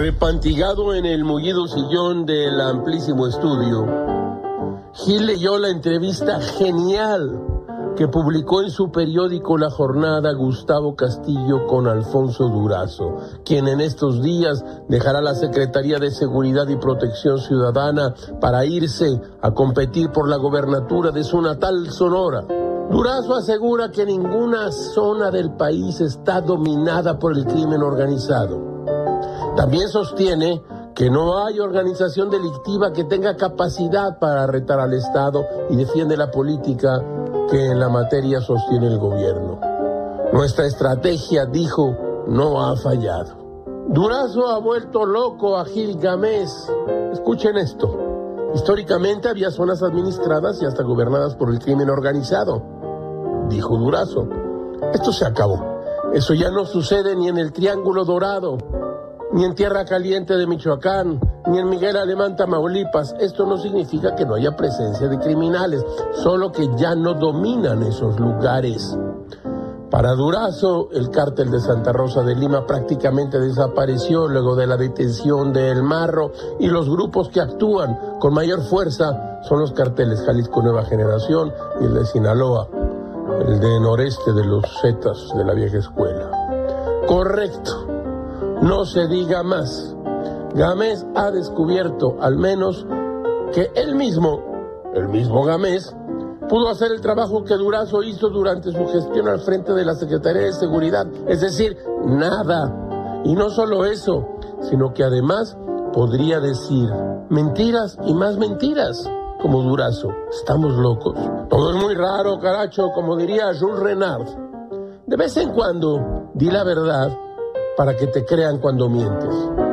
Repantigado en el mullido sillón del amplísimo estudio, Gil leyó la entrevista genial que publicó en su periódico La Jornada Gustavo Castillo con Alfonso Durazo, quien en estos días dejará la Secretaría de Seguridad y Protección Ciudadana para irse a competir por la gobernatura de su natal Sonora. Durazo asegura que ninguna zona del país está dominada por el crimen organizado. También sostiene que no hay organización delictiva que tenga capacidad para retar al Estado y defiende la política que en la materia sostiene el gobierno. Nuestra estrategia, dijo, no ha fallado. Durazo ha vuelto loco a Gil Gamés. Escuchen esto. Históricamente había zonas administradas y hasta gobernadas por el crimen organizado, dijo Durazo. Esto se acabó. Eso ya no sucede ni en el Triángulo Dorado, ni en Tierra Caliente de Michoacán, ni en Miguel Alemán, Tamaulipas. Esto no significa que no haya presencia de criminales, solo que ya no dominan esos lugares. Para Durazo, el cártel de Santa Rosa de Lima prácticamente desapareció luego de la detención de El Marro y los grupos que actúan con mayor fuerza son los carteles Jalisco Nueva Generación y el de Sinaloa, el de noreste de los Zetas de la vieja escuela. Correcto, no se diga más. Gámez ha descubierto al menos que él mismo, el mismo Gámez, pudo hacer el trabajo que Durazo hizo durante su gestión al frente de la Secretaría de Seguridad, es decir, nada. Y no solo eso, sino que además podría decir mentiras y más mentiras, como Durazo. Estamos locos. Todo es muy raro, caracho, como diría Jules Renard. De vez en cuando, di la verdad para que te crean cuando mientes.